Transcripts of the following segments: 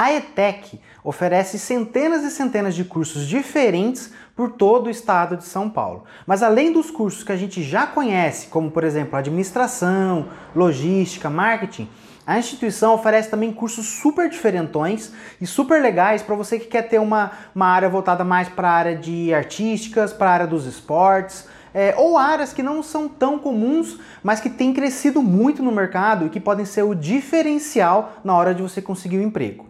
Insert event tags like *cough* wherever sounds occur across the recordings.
A ETEC oferece centenas e centenas de cursos diferentes por todo o estado de São Paulo. Mas além dos cursos que a gente já conhece, como por exemplo administração, logística, marketing, a instituição oferece também cursos super diferentões e super legais para você que quer ter uma, uma área voltada mais para a área de artísticas, para a área dos esportes, é, ou áreas que não são tão comuns, mas que têm crescido muito no mercado e que podem ser o diferencial na hora de você conseguir um emprego.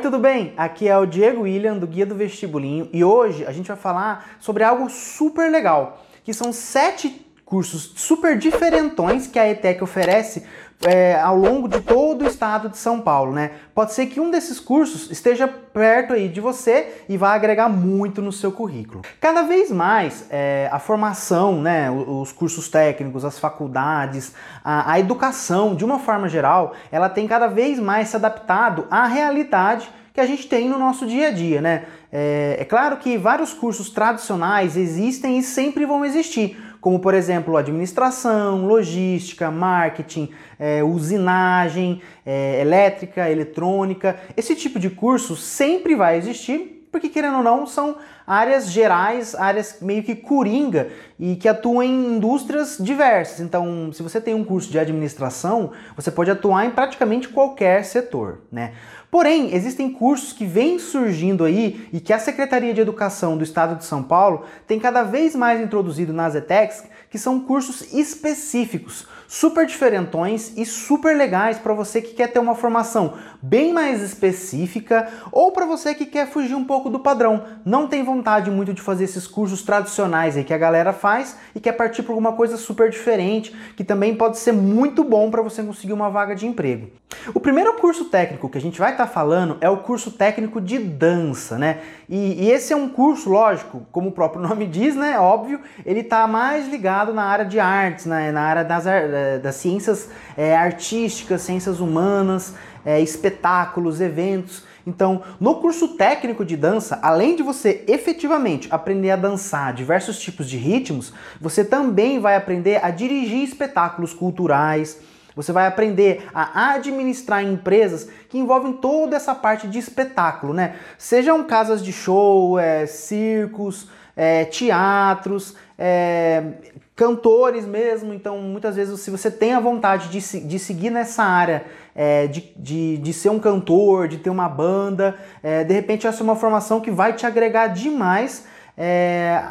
Tudo bem? Aqui é o Diego William do Guia do Vestibulinho e hoje a gente vai falar sobre algo super legal, que são sete cursos super diferentões que a ETEC oferece é, ao longo de todo o estado de São Paulo, né? Pode ser que um desses cursos esteja perto aí de você e vá agregar muito no seu currículo. Cada vez mais é, a formação, né, os cursos técnicos, as faculdades, a, a educação, de uma forma geral, ela tem cada vez mais se adaptado à realidade que a gente tem no nosso dia a dia, né? É, é claro que vários cursos tradicionais existem e sempre vão existir como por exemplo administração, logística, marketing, é, usinagem, é, elétrica, eletrônica. Esse tipo de curso sempre vai existir, porque querendo ou não, são áreas gerais, áreas meio que coringa e que atuam em indústrias diversas. Então, se você tem um curso de administração, você pode atuar em praticamente qualquer setor, né? Porém, existem cursos que vêm surgindo aí e que a Secretaria de Educação do Estado de São Paulo tem cada vez mais introduzido nas ETECs, que são cursos específicos, super diferentões e super legais para você que quer ter uma formação bem mais específica ou para você que quer fugir um pouco do padrão, não tem vontade muito de fazer esses cursos tradicionais aí que a galera faz e quer partir para alguma coisa super diferente, que também pode ser muito bom para você conseguir uma vaga de emprego. O primeiro curso técnico que a gente vai estar tá falando é o curso técnico de dança, né? E, e, esse é um curso, lógico, como o próprio *laughs* nome diz, né? Óbvio, ele está mais ligado na área de artes, né? na área das, das ciências é, artísticas, ciências humanas, é, espetáculos, eventos. Então, no curso técnico de dança, além de você efetivamente aprender a dançar diversos tipos de ritmos, você também vai aprender a dirigir espetáculos culturais você vai aprender a administrar empresas que envolvem toda essa parte de espetáculo, né? Sejam casas de show, é, circos, é, teatros, é, cantores mesmo. Então, muitas vezes, se você tem a vontade de, de seguir nessa área, é, de, de, de, ser um cantor, de ter uma banda, é, de repente essa é uma formação que vai te agregar demais é,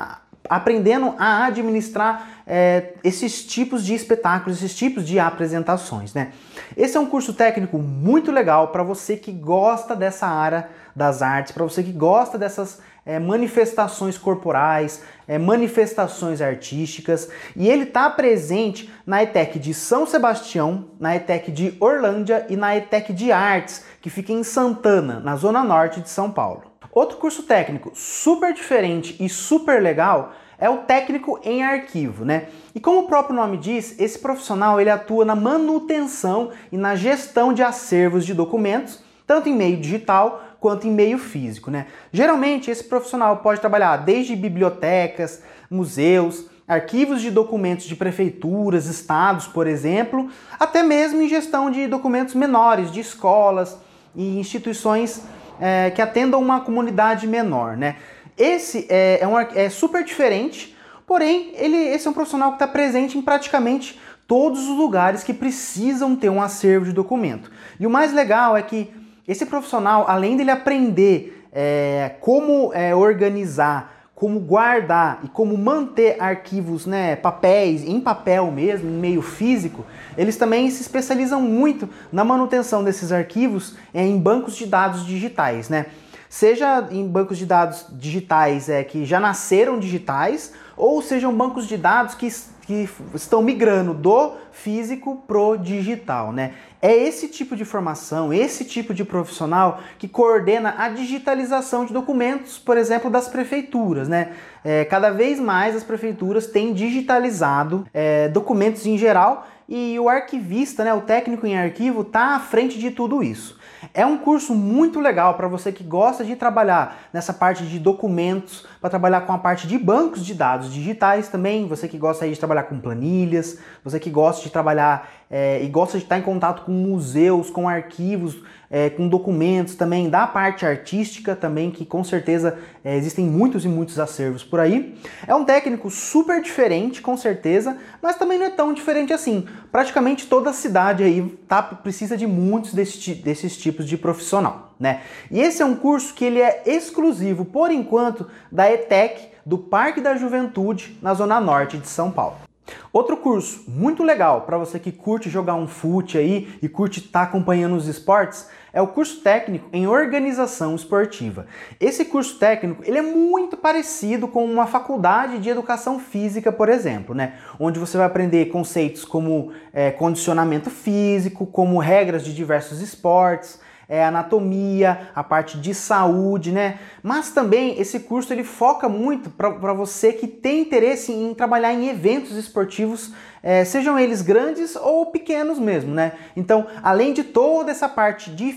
aprendendo a administrar é, esses tipos de espetáculos, esses tipos de apresentações. Né? Esse é um curso técnico muito legal para você que gosta dessa área das artes, para você que gosta dessas é, manifestações corporais, é, manifestações artísticas, e ele está presente na ETEC de São Sebastião, na ETEC de Orlândia e na ETEC de Artes, que fica em Santana, na zona norte de São Paulo. Outro curso técnico super diferente e super legal é o técnico em arquivo, né? E como o próprio nome diz, esse profissional ele atua na manutenção e na gestão de acervos de documentos, tanto em meio digital quanto em meio físico, né? Geralmente esse profissional pode trabalhar desde bibliotecas, museus, arquivos de documentos de prefeituras, estados, por exemplo, até mesmo em gestão de documentos menores de escolas e instituições é, que atendam uma comunidade menor, né? Esse é, é, um, é super diferente, porém, ele, esse é um profissional que está presente em praticamente todos os lugares que precisam ter um acervo de documento. E o mais legal é que esse profissional, além dele aprender é, como é, organizar, como guardar e como manter arquivos, né, papéis, em papel mesmo, em meio físico, eles também se especializam muito na manutenção desses arquivos é, em bancos de dados digitais, né? seja em bancos de dados digitais é, que já nasceram digitais, ou sejam bancos de dados que, que estão migrando do físico pro digital, né? É esse tipo de formação, esse tipo de profissional que coordena a digitalização de documentos, por exemplo, das prefeituras, né? É, cada vez mais as prefeituras têm digitalizado é, documentos em geral e o arquivista, né, o técnico em arquivo, está à frente de tudo isso. É um curso muito legal para você que gosta de trabalhar nessa parte de documentos, para trabalhar com a parte de bancos de dados digitais também, você que gosta de trabalhar com planilhas, você que gosta de trabalhar é, e gosta de estar em contato com museus, com arquivos, é, com documentos também da parte artística também, que com certeza é, existem muitos e muitos acervos por aí. É um técnico super diferente, com certeza, mas também não é tão diferente assim. Praticamente toda cidade aí tá, precisa de muitos desse, desses tipos de profissional, né? E esse é um curso que ele é exclusivo, por enquanto, da ETEC, do Parque da Juventude, na Zona Norte de São Paulo. Outro curso muito legal para você que curte jogar um fute aí e curte estar tá acompanhando os esportes é o curso técnico em organização esportiva. Esse curso técnico ele é muito parecido com uma faculdade de educação física, por exemplo, né? onde você vai aprender conceitos como é, condicionamento físico, como regras de diversos esportes, é, anatomia, a parte de saúde, né? Mas também esse curso ele foca muito para você que tem interesse em trabalhar em eventos esportivos, é, sejam eles grandes ou pequenos mesmo, né? Então, além de toda essa parte de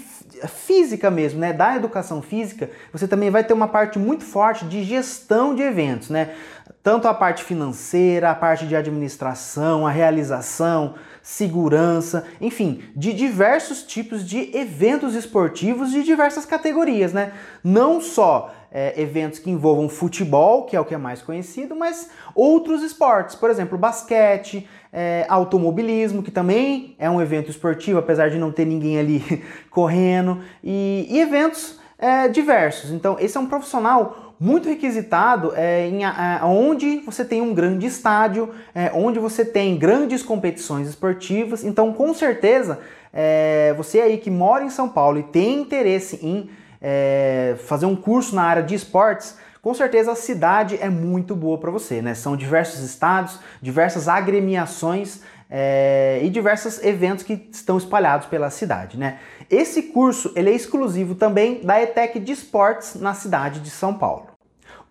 física mesmo, né, da educação física, você também vai ter uma parte muito forte de gestão de eventos, né? Tanto a parte financeira, a parte de administração, a realização, segurança, enfim, de diversos tipos de eventos esportivos de diversas categorias, né? Não só é, eventos que envolvam futebol, que é o que é mais conhecido, mas outros esportes, por exemplo, basquete, é, automobilismo, que também é um evento esportivo, apesar de não ter ninguém ali *laughs* correndo, e, e eventos é, diversos. Então, esse é um profissional muito requisitado é, em a, onde você tem um grande estádio, é, onde você tem grandes competições esportivas. Então, com certeza, é, você aí que mora em São Paulo e tem interesse em é, fazer um curso na área de esportes, com certeza a cidade é muito boa para você, né? São diversos estados, diversas agremiações é, e diversos eventos que estão espalhados pela cidade, né? Esse curso ele é exclusivo também da ETEC de Esportes na cidade de São Paulo.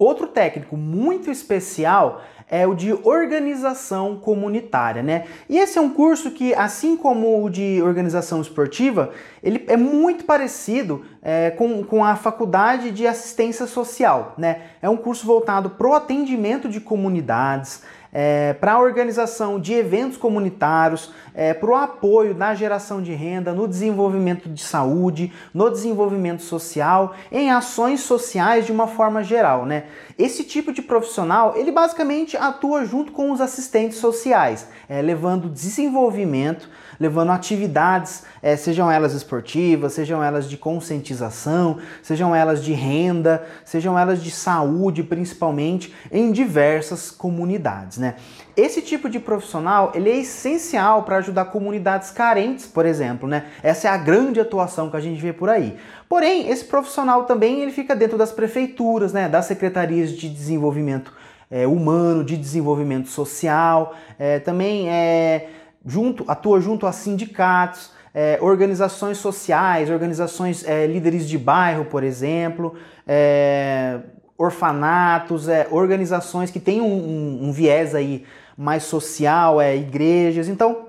Outro técnico muito especial é o de organização comunitária, né? E esse é um curso que, assim como o de organização esportiva, ele é muito parecido é, com, com a faculdade de assistência social, né? É um curso voltado para o atendimento de comunidades, é, para a organização de eventos comunitários, é, para o apoio na geração de renda, no desenvolvimento de saúde, no desenvolvimento social, em ações sociais de uma forma geral, né? Esse tipo de profissional, ele basicamente atua junto com os assistentes sociais, é, levando desenvolvimento, levando atividades, é, sejam elas esportivas, sejam elas de conscientização, sejam elas de renda, sejam elas de saúde, principalmente, em diversas comunidades, né? Esse tipo de profissional ele é essencial para ajudar comunidades carentes, por exemplo, né? Essa é a grande atuação que a gente vê por aí. Porém, esse profissional também ele fica dentro das prefeituras, né? Das secretarias de desenvolvimento é, humano, de desenvolvimento social, é, também é, junto, atua junto a sindicatos. É, organizações sociais, organizações é, líderes de bairro, por exemplo, é, orfanatos, é, organizações que têm um, um, um viés aí mais social, é, igrejas. Então,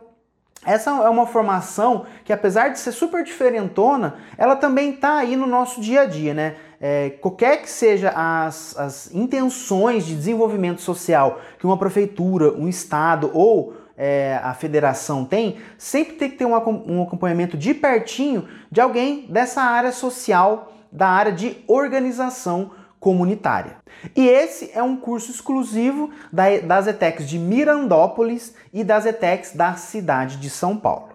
essa é uma formação que, apesar de ser super diferentona, ela também está aí no nosso dia a dia, né? É, qualquer que seja as, as intenções de desenvolvimento social que uma prefeitura, um estado ou é, a federação tem, sempre tem que ter um, um acompanhamento de pertinho de alguém dessa área social, da área de organização comunitária. E esse é um curso exclusivo das ETECs de Mirandópolis e das ETECs da cidade de São Paulo.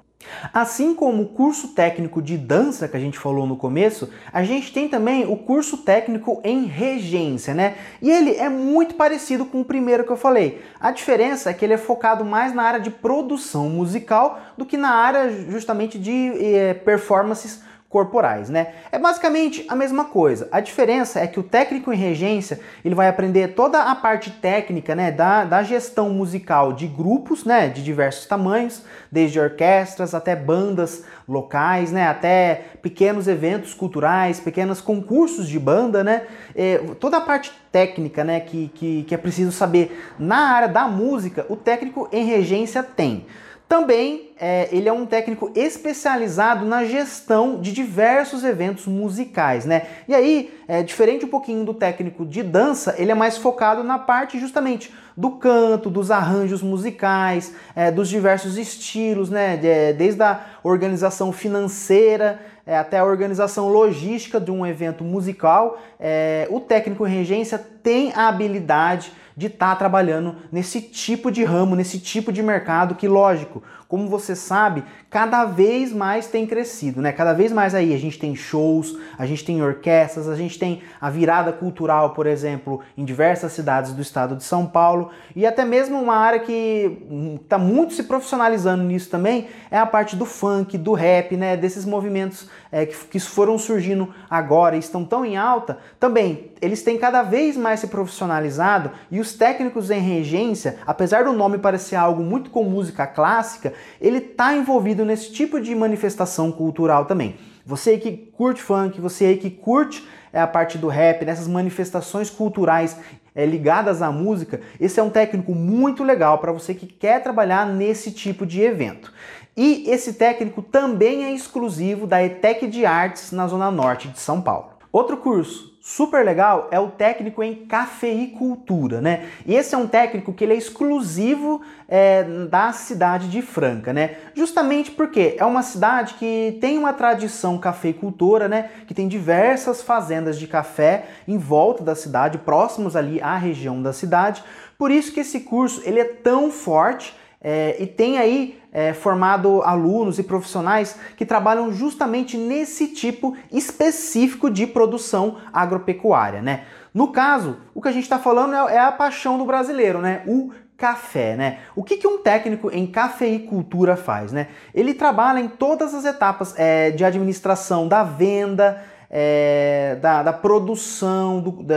Assim como o curso técnico de dança que a gente falou no começo, a gente tem também o curso técnico em regência, né? E ele é muito parecido com o primeiro que eu falei. A diferença é que ele é focado mais na área de produção musical do que na área justamente de eh, performances corporais, né? É basicamente a mesma coisa. A diferença é que o técnico em regência ele vai aprender toda a parte técnica, né, da, da gestão musical de grupos, né, de diversos tamanhos, desde orquestras até bandas locais, né, até pequenos eventos culturais, pequenos concursos de banda, né, é, toda a parte técnica, né, que, que, que é preciso saber na área da música, o técnico em regência tem. Também é, ele é um técnico especializado na gestão de diversos eventos musicais, né? E aí, é, diferente um pouquinho do técnico de dança, ele é mais focado na parte justamente do canto, dos arranjos musicais, é, dos diversos estilos, né? De, desde a organização financeira é, até a organização logística de um evento musical, é, o técnico regência tem a habilidade de estar tá trabalhando nesse tipo de ramo, nesse tipo de mercado que, lógico, como você sabe, cada vez mais tem crescido, né? Cada vez mais aí a gente tem shows, a gente tem orquestras, a gente tem a virada cultural, por exemplo, em diversas cidades do estado de São Paulo e até mesmo uma área que está muito se profissionalizando nisso também é a parte do funk, do rap, né? Desses movimentos é, que, que foram surgindo agora e estão tão em alta, também eles têm cada vez mais se profissionalizado e os técnicos em regência, apesar do nome parecer algo muito com música clássica, ele está envolvido nesse tipo de manifestação cultural também. Você aí que curte funk, você aí que curte é, a parte do rap, nessas manifestações culturais é, ligadas à música, esse é um técnico muito legal para você que quer trabalhar nesse tipo de evento. E esse técnico também é exclusivo da ETEC de Artes na Zona Norte de São Paulo. Outro curso super legal é o técnico em cafeicultura, né? E esse é um técnico que ele é exclusivo é, da cidade de Franca, né? Justamente porque é uma cidade que tem uma tradição cafeicultora, né? Que tem diversas fazendas de café em volta da cidade, próximos ali à região da cidade. Por isso que esse curso ele é tão forte é, e tem aí é, formado alunos e profissionais que trabalham justamente nesse tipo específico de produção agropecuária, né? No caso, o que a gente está falando é, é, a paixão do brasileiro, né? O café, né? O que, que um técnico em cafeicultura faz, né? Ele trabalha em todas as etapas é, de administração da venda, é, da, da, produção, do, da,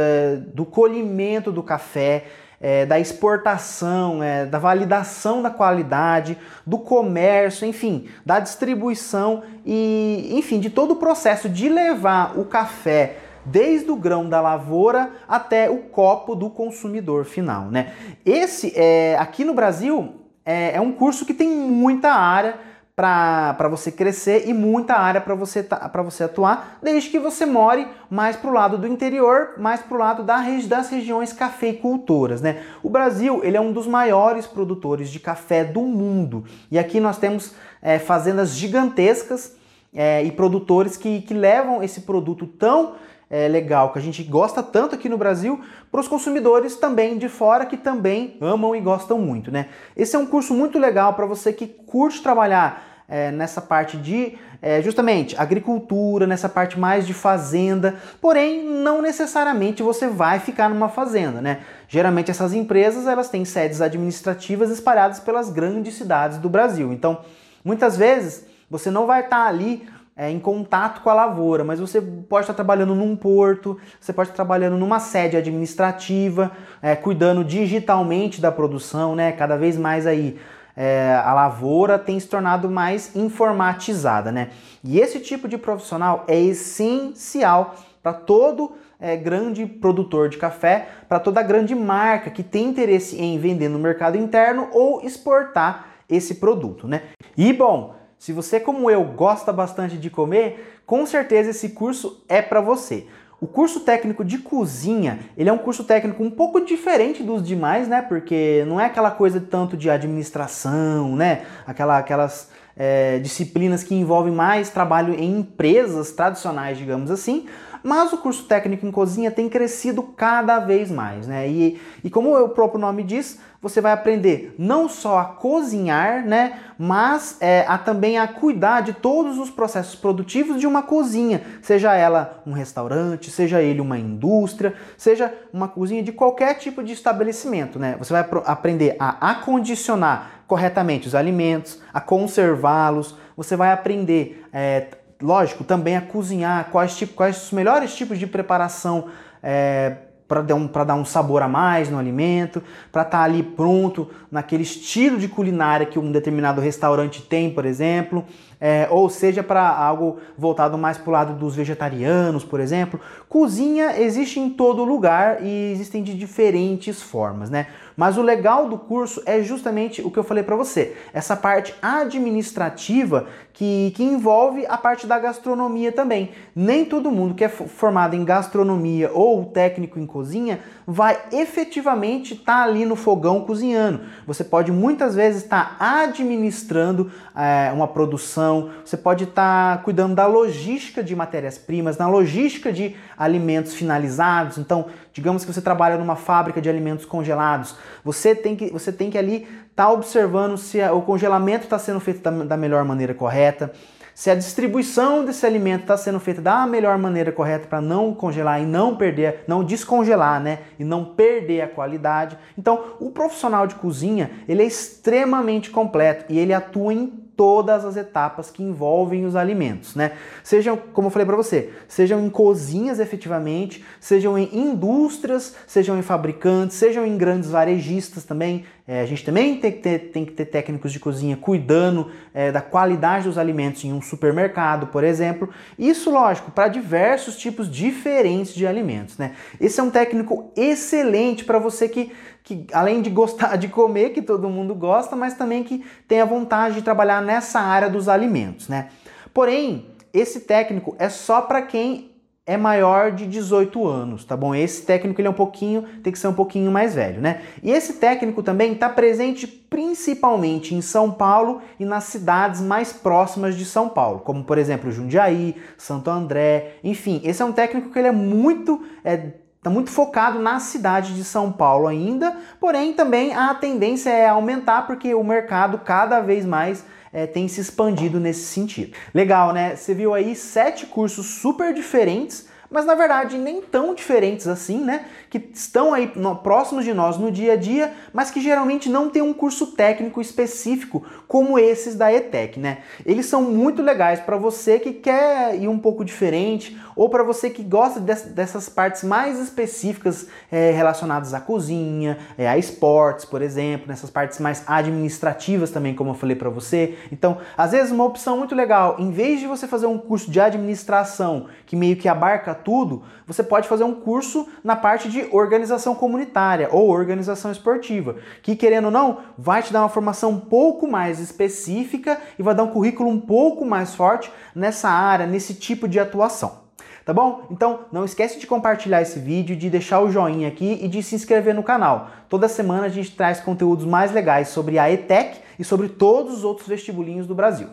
do colhimento do café, é, da exportação, é, da validação da qualidade, do comércio, enfim, da distribuição e, enfim, de todo o processo de levar o café desde o grão da lavoura até o copo do consumidor final, né? Esse, é, aqui no Brasil, é, é um curso que tem muita área para você crescer e muita área para você, para você atuar, desde que você more mais para o lado do interior, mais para o lado da, das regiões cafeicultoras. Né? O Brasil ele é um dos maiores produtores de café do mundo e aqui nós temos é, fazendas gigantescas é, e produtores que, que levam esse produto tão é, legal, que a gente gosta tanto aqui no Brasil, para os consumidores também de fora que também amam e gostam muito, né? Esse é um curso muito legal para você que curte trabalhar é, nessa parte de é, justamente agricultura, nessa parte mais de fazenda, porém não necessariamente você vai ficar numa fazenda, né? Geralmente essas empresas elas têm sedes administrativas espalhadas pelas grandes cidades do Brasil. Então, muitas vezes você não vai estar ali é, em contato com a lavoura, mas você pode estar trabalhando num porto, você pode estar trabalhando numa sede administrativa, é, cuidando digitalmente da produção, né? Cada vez mais aí é, a lavoura tem se tornado mais informatizada, né? E esse tipo de profissional é essencial para todo é, grande produtor de café, para toda grande marca que tem interesse em vender no mercado interno ou exportar esse produto, né? E bom, se você como eu gosta bastante de comer, com certeza esse curso é para você. O curso técnico de cozinha, ele é um curso técnico um pouco diferente dos demais, né? Porque não é aquela coisa tanto de administração, né? Aquela, aquelas é, disciplinas que envolvem mais trabalho em empresas tradicionais, digamos assim. Mas o curso técnico em cozinha tem crescido cada vez mais, né? E, e como o próprio nome diz, você vai aprender não só a cozinhar, né, mas é, a também a cuidar de todos os processos produtivos de uma cozinha, seja ela um restaurante, seja ele uma indústria, seja uma cozinha de qualquer tipo de estabelecimento, né? Você vai aprender a acondicionar corretamente os alimentos, a conservá-los, você vai aprender, é, lógico, também a cozinhar, quais, tipo, quais os melhores tipos de preparação é, para dar, um, dar um sabor a mais no alimento, para estar tá ali pronto naquele estilo de culinária que um determinado restaurante tem, por exemplo. É, ou seja para algo voltado mais para o lado dos vegetarianos, por exemplo. Cozinha existe em todo lugar e existem de diferentes formas, né? Mas o legal do curso é justamente o que eu falei para você, essa parte administrativa que, que envolve a parte da gastronomia também. Nem todo mundo que é formado em gastronomia ou técnico em cozinha vai efetivamente estar tá ali no fogão cozinhando. Você pode muitas vezes estar tá administrando é, uma produção, você pode estar tá cuidando da logística de matérias-primas, na logística de alimentos finalizados. Então, digamos que você trabalha numa fábrica de alimentos congelados, você tem que, você tem que ali estar tá observando se o congelamento está sendo feito da, da melhor maneira correta se a distribuição desse alimento está sendo feita da melhor maneira correta para não congelar e não perder, não descongelar, né? E não perder a qualidade. Então, o profissional de cozinha, ele é extremamente completo e ele atua em todas as etapas que envolvem os alimentos, né? Sejam, como eu falei para você, sejam em cozinhas efetivamente, sejam em indústrias, sejam em fabricantes, sejam em grandes varejistas também. É, a gente também tem que, ter, tem que ter técnicos de cozinha cuidando é, da qualidade dos alimentos em um supermercado, por exemplo. Isso, lógico, para diversos tipos diferentes de alimentos, né? Esse é um técnico excelente para você que que além de gostar de comer, que todo mundo gosta, mas também que tem a vontade de trabalhar nessa área dos alimentos, né? Porém, esse técnico é só para quem é maior de 18 anos, tá bom? Esse técnico ele é um pouquinho, tem que ser um pouquinho mais velho, né? E esse técnico também está presente principalmente em São Paulo e nas cidades mais próximas de São Paulo, como por exemplo Jundiaí, Santo André, enfim, esse é um técnico que ele é muito é, está muito focado na cidade de São Paulo ainda, porém também a tendência é aumentar porque o mercado cada vez mais é, tem se expandido nesse sentido. Legal, né? Você viu aí sete cursos super diferentes mas na verdade nem tão diferentes assim, né? Que estão aí no, próximos de nós no dia a dia, mas que geralmente não tem um curso técnico específico como esses da ETEC, né? Eles são muito legais para você que quer ir um pouco diferente ou para você que gosta dessas partes mais específicas é, relacionadas à cozinha, é, a esportes, por exemplo, nessas partes mais administrativas também, como eu falei para você. Então, às vezes uma opção muito legal, em vez de você fazer um curso de administração que meio que abarca tudo, você pode fazer um curso na parte de organização comunitária ou organização esportiva, que querendo ou não, vai te dar uma formação um pouco mais específica e vai dar um currículo um pouco mais forte nessa área, nesse tipo de atuação. Tá bom? Então não esquece de compartilhar esse vídeo, de deixar o joinha aqui e de se inscrever no canal. Toda semana a gente traz conteúdos mais legais sobre a ETEC e sobre todos os outros vestibulinhos do Brasil.